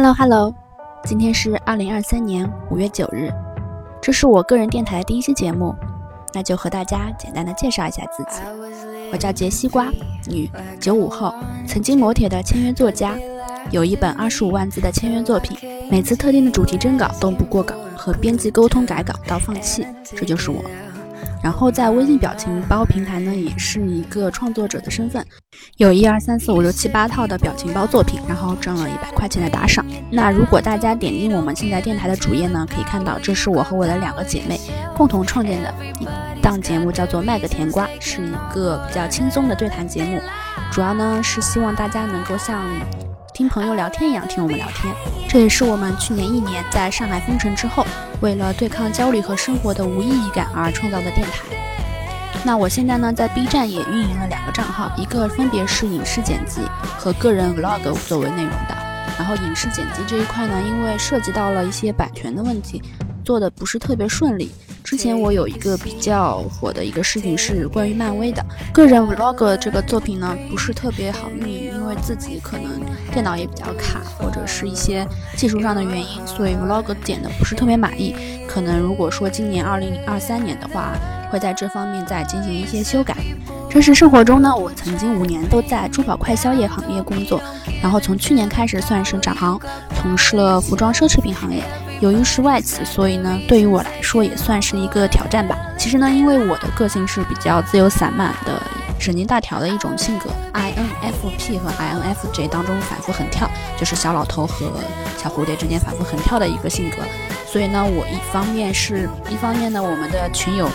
Hello Hello，今天是二零二三年五月九日，这是我个人电台的第一期节目，那就和大家简单的介绍一下自己。我叫杰西瓜，女，九五后，曾经磨铁的签约作家，有一本二十五万字的签约作品，每次特定的主题征稿都不过稿，和编辑沟通改稿到放弃，这就是我。然后在微信表情包平台呢，也是一个创作者的身份，有一二三四五六七八套的表情包作品，然后挣了一百块钱的打赏。那如果大家点进我们现在电台的主页呢，可以看到这是我和我的两个姐妹共同创建的一档节目，叫做卖个甜瓜，是一个比较轻松的对谈节目，主要呢是希望大家能够像。听朋友聊天一样听我们聊天，这也是我们去年一年在上海封城之后，为了对抗焦虑和生活的无意义感而创造的电台。那我现在呢，在 B 站也运营了两个账号，一个分别是影视剪辑和个人 Vlog 作为内容的。然后影视剪辑这一块呢，因为涉及到了一些版权的问题，做的不是特别顺利。之前我有一个比较火的一个视频是关于漫威的个人 vlog 这个作品呢，不是特别好运营，因为自己可能电脑也比较卡，或者是一些技术上的原因，所以 vlog 剪的不是特别满意。可能如果说今年二零二三年的话，会在这方面再进行一些修改。真实生活中呢，我曾经五年都在珠宝快消业行业工作，然后从去年开始算是转行，从事了服装奢侈品行业。由于是外企，所以呢，对于我来说也算是一个挑战吧。其实呢，因为我的个性是比较自由散漫的、神经大条的一种性格，INFP 和 INFJ 当中反复横跳，就是小老头和小蝴蝶之间反复横跳的一个性格。所以呢，我一方面是一方面呢，我们的群友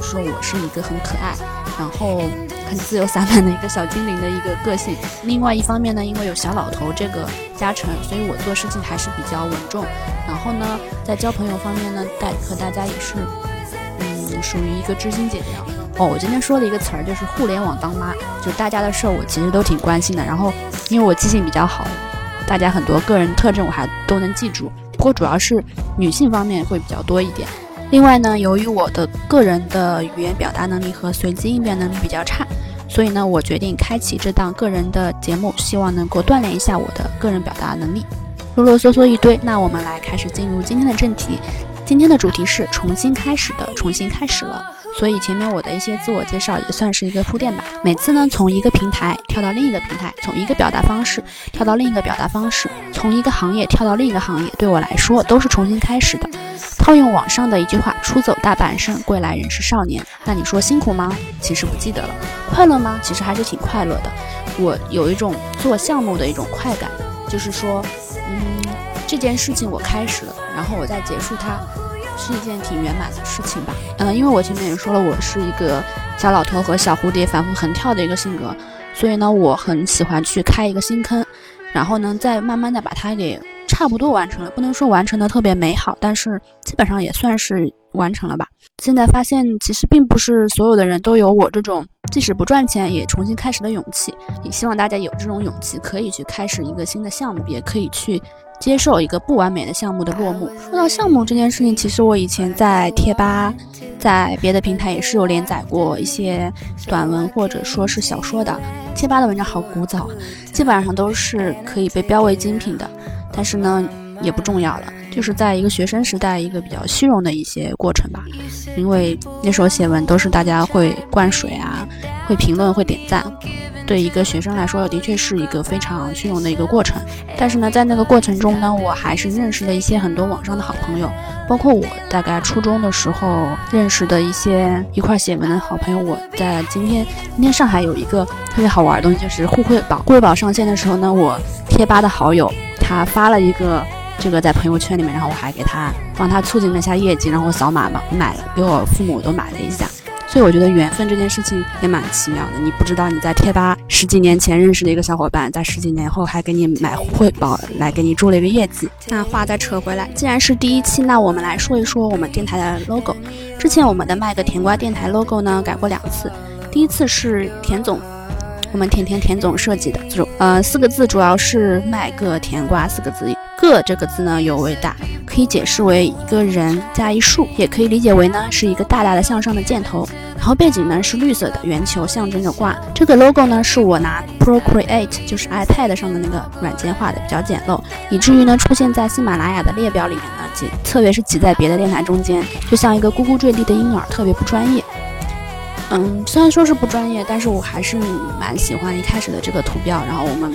说我是一个很可爱，然后很自由散漫的一个小精灵的一个个性；另外一方面呢，因为有小老头这个加成，所以我做事情还是比较稳重。然后呢，在交朋友方面呢，大和大家也是，嗯，属于一个知心姐姐哦。我今天说的一个词儿就是互联网当妈，就大家的事儿我其实都挺关心的。然后，因为我记性比较好，大家很多个人特征我还都能记住。不过主要是女性方面会比较多一点。另外呢，由于我的个人的语言表达能力和随机应变能力比较差，所以呢，我决定开启这档个人的节目，希望能够锻炼一下我的个人表达能力。啰啰嗦嗦一堆，那我们来开始进入今天的正题。今天的主题是重新开始的，重新开始了。所以前面我的一些自我介绍也算是一个铺垫吧。每次呢，从一个平台跳到另一个平台，从一个表达方式跳到另一个表达方式，从一个行业跳到另一个行业，对我来说都是重新开始的。套用网上的一句话：“出走大半生，归来仍是少年。”那你说辛苦吗？其实不记得了。快乐吗？其实还是挺快乐的。我有一种做项目的一种快感，就是说。嗯，这件事情我开始了，然后我再结束它，是一件挺圆满的事情吧。嗯，因为我前面也说了，我是一个小老头和小蝴蝶反复横跳的一个性格，所以呢，我很喜欢去开一个新坑，然后呢，再慢慢的把它给差不多完成了，不能说完成的特别美好，但是基本上也算是完成了吧。现在发现，其实并不是所有的人都有我这种即使不赚钱也重新开始的勇气。也希望大家有这种勇气，可以去开始一个新的项目，也可以去接受一个不完美的项目的落幕。说到项目这件事情，其实我以前在贴吧，在别的平台也是有连载过一些短文或者说是小说的。贴吧的文章好古早，基本上都是可以被标为精品的，但是呢，也不重要了。就是在一个学生时代，一个比较虚荣的一些过程吧，因为那时候写文都是大家会灌水啊，会评论，会点赞，对一个学生来说，的确是一个非常虚荣的一个过程。但是呢，在那个过程中呢，我还是认识了一些很多网上的好朋友，包括我大概初中的时候认识的一些一块写文的好朋友。我在今天，今天上海有一个特别好玩的东西，就是互惠宝。互惠宝上线的时候呢，我贴吧的好友他发了一个。这个在朋友圈里面，然后我还给他帮他促进了一下业绩，然后我扫码嘛买了，给我父母都买了一下。所以我觉得缘分这件事情也蛮奇妙的。你不知道你在贴吧十几年前认识的一个小伙伴，在十几年后还给你买汇报，来给你助了一个业绩。那话再扯回来，既然是第一期，那我们来说一说我们电台的 logo。之前我们的麦个甜瓜电台 logo 呢改过两次，第一次是田总。我们甜甜甜总设计的这种，呃，四个字主要是卖个甜瓜四个字，个这个字呢有为大，可以解释为一个人加一竖，也可以理解为呢是一个大大的向上的箭头。然后背景呢是绿色的圆球，象征着挂。这个 logo 呢是我拿 Procreate，就是 iPad 上的那个软件画的，比较简陋，以至于呢出现在喜马拉雅的列表里面呢挤，特别是挤在别的电台中间，就像一个咕咕坠地的婴儿，特别不专业。嗯，虽然说是不专业，但是我还是蛮喜欢一开始的这个图标。然后我们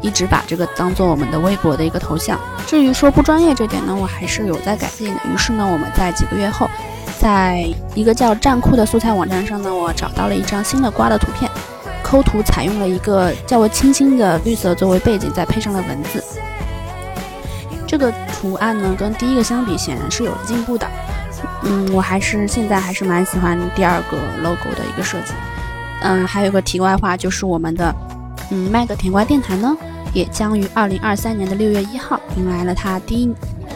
一直把这个当做我们的微博的一个头像。至于说不专业这点呢，我还是有在改进的。于是呢，我们在几个月后，在一个叫站酷的素材网站上呢，我找到了一张新的瓜的图片，抠图采用了一个较为清新的绿色作为背景，再配上了文字。这个图案呢，跟第一个相比，显然是有进步的。嗯，我还是现在还是蛮喜欢第二个 logo 的一个设计。嗯，还有个题外话，就是我们的嗯麦个甜瓜电台呢，也将于二零二三年的六月一号迎来了他第一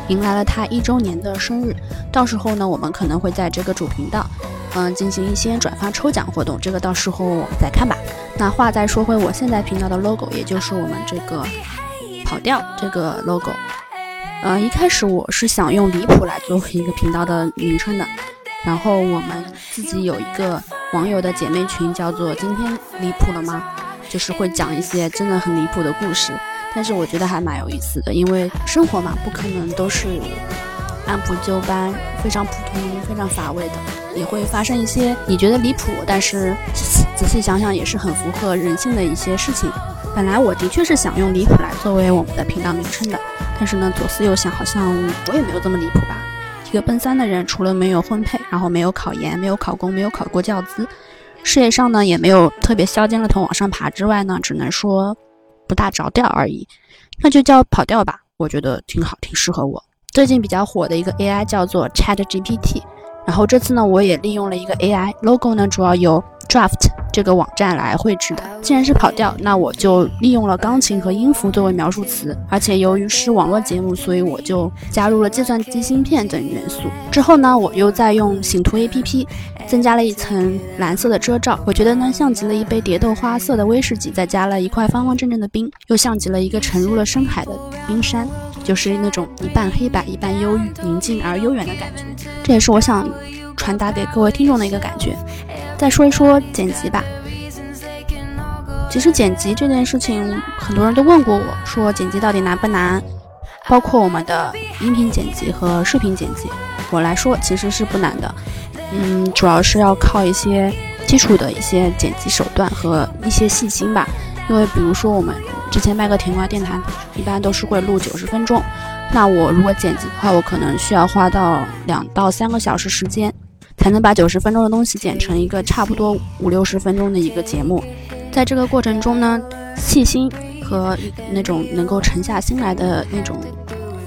迎来了他一周年的生日。到时候呢，我们可能会在这个主频道嗯进行一些转发抽奖活动，这个到时候我们再看吧。那话再说回我现在频道的 logo，也就是我们这个跑调这个 logo。呃，一开始我是想用离谱来作为一个频道的名称的，然后我们自己有一个网友的姐妹群，叫做“今天离谱了吗”，就是会讲一些真的很离谱的故事，但是我觉得还蛮有意思的，因为生活嘛，不可能都是按部就班、非常普通、非常乏味的，也会发生一些你觉得离谱，但是仔细想想也是很符合人性的一些事情。本来我的确是想用离谱来作为我们的频道名称的。但是呢，左思右想，好像我也没有这么离谱吧。一个奔三的人，除了没有婚配，然后没有考研，没有考公，没有考过教资，事业上呢也没有特别削尖了头往上爬之外呢，只能说不大着调而已。那就叫跑调吧，我觉得挺好，挺适合我。最近比较火的一个 AI 叫做 ChatGPT，然后这次呢，我也利用了一个 AI logo 呢，主要由 Draft 这个网站来绘制的。既然是跑调，那我就利用了钢琴和音符作为描述词，而且由于是网络节目，所以我就加入了计算机芯片等元素。之后呢，我又在用醒图 APP 增加了一层蓝色的遮罩，我觉得呢，像极了一杯蝶豆花色的威士忌，再加了一块方方正正的冰，又像极了一个沉入了深海的冰山，就是那种一半黑白、一半忧郁、宁静而悠远的感觉。这也是我想传达给各位听众的一个感觉。再说一说剪辑吧。其实剪辑这件事情，很多人都问过我，说剪辑到底难不难？包括我们的音频剪辑和视频剪辑，我来说其实是不难的。嗯，主要是要靠一些基础的一些剪辑手段和一些细心吧。因为比如说我们之前卖个甜瓜电台，一般都是会录九十分钟，那我如果剪辑的话，我可能需要花到两到三个小时时间。才能把九十分钟的东西剪成一个差不多五六十分钟的一个节目，在这个过程中呢，细心和那种能够沉下心来的那种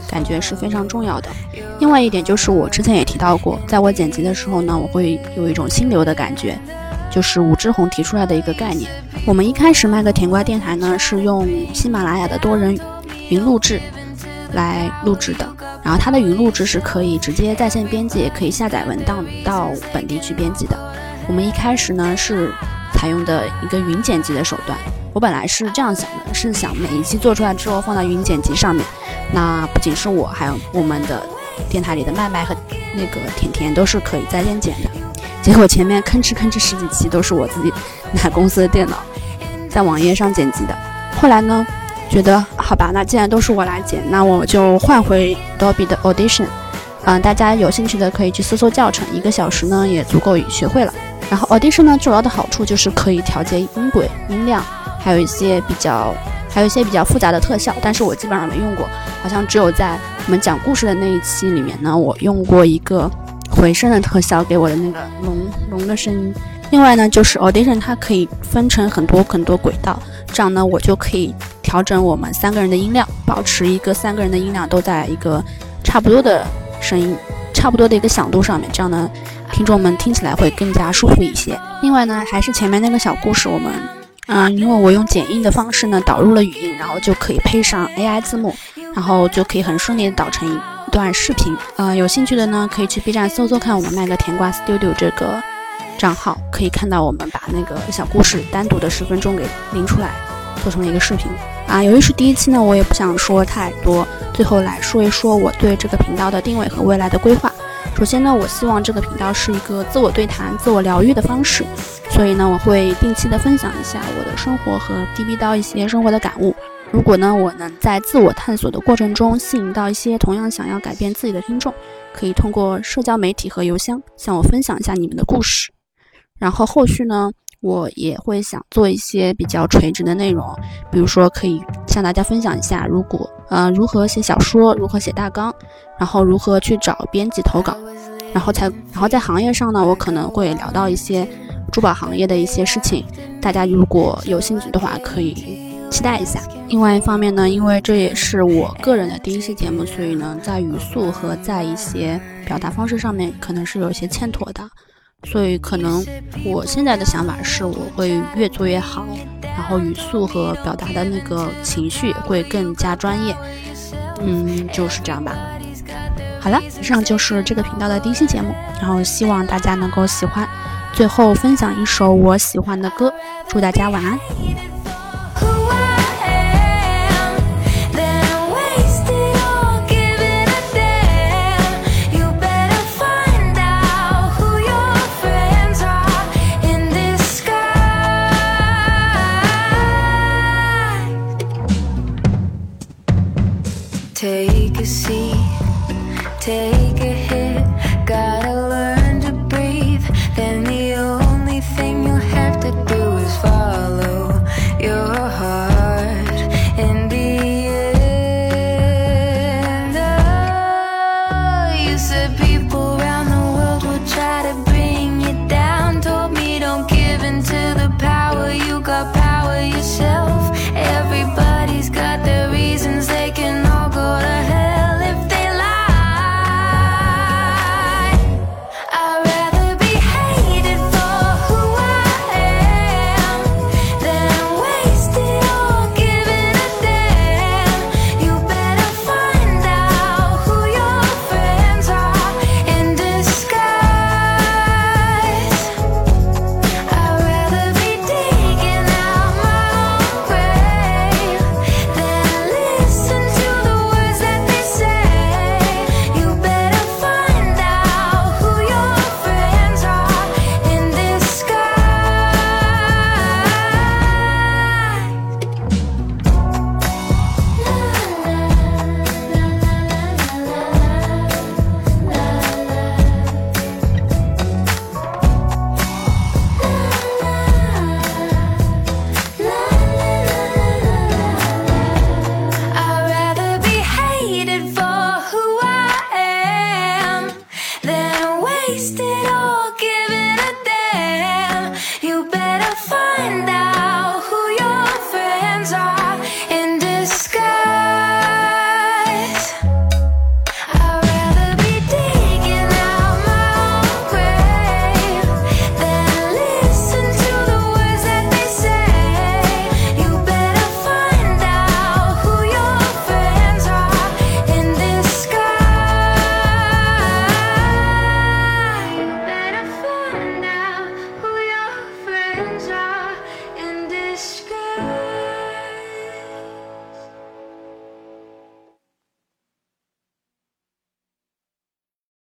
感觉是非常重要的。另外一点就是我之前也提到过，在我剪辑的时候呢，我会有一种心流的感觉，就是武志红提出来的一个概念。我们一开始卖个甜瓜电台呢，是用喜马拉雅的多人云录制来录制的。然后它的云录制是可以直接在线编辑，也可以下载文档到本地去编辑的。我们一开始呢是采用的一个云剪辑的手段。我本来是这样想的，是想每一期做出来之后放到云剪辑上面。那不仅是我，还有我们的电台里的麦麦和那个甜甜都是可以在线剪的。结果前面吭哧吭哧十几期都是我自己拿公司的电脑在网页上剪辑的。后来呢？觉得好吧，那既然都是我来剪，那我就换回 d o b y 的 Audition。嗯，大家有兴趣的可以去搜搜教程，一个小时呢也足够学会了。然后 Audition 呢，主要的好处就是可以调节音轨、音量，还有一些比较，还有一些比较复杂的特效。但是我基本上没用过，好像只有在我们讲故事的那一期里面呢，我用过一个回声的特效给我的那个龙龙的声音。另外呢，就是 Audition 它可以分成很多很多轨道，这样呢我就可以。调整我们三个人的音量，保持一个三个人的音量都在一个差不多的声音、差不多的一个响度上面，这样呢，听众们听起来会更加舒服一些。另外呢，还是前面那个小故事，我们，嗯，因为我用剪映的方式呢导入了语音，然后就可以配上 AI 字幕，然后就可以很顺利的导成一段视频。呃，有兴趣的呢，可以去 B 站搜搜看我们麦个甜瓜 Studio 这个账号，可以看到我们把那个小故事单独的十分钟给拎出来，做成了一个视频。啊，由于是第一期呢，我也不想说太多，最后来说一说我对这个频道的定位和未来的规划。首先呢，我希望这个频道是一个自我对谈、自我疗愈的方式，所以呢，我会定期的分享一下我的生活和滴滴到一些生活的感悟。如果呢，我能在自我探索的过程中吸引到一些同样想要改变自己的听众，可以通过社交媒体和邮箱向我分享一下你们的故事。然后后续呢？我也会想做一些比较垂直的内容，比如说可以向大家分享一下，如果呃如何写小说，如何写大纲，然后如何去找编辑投稿，然后才然后在行业上呢，我可能会聊到一些珠宝行业的一些事情，大家如果有兴趣的话，可以期待一下。另外一方面呢，因为这也是我个人的第一期节目，所以呢，在语速和在一些表达方式上面，可能是有一些欠妥的。所以，可能我现在的想法是，我会越做越好，然后语速和表达的那个情绪会更加专业。嗯，就是这样吧。好了，以上就是这个频道的第一期节目，然后希望大家能够喜欢。最后分享一首我喜欢的歌，祝大家晚安。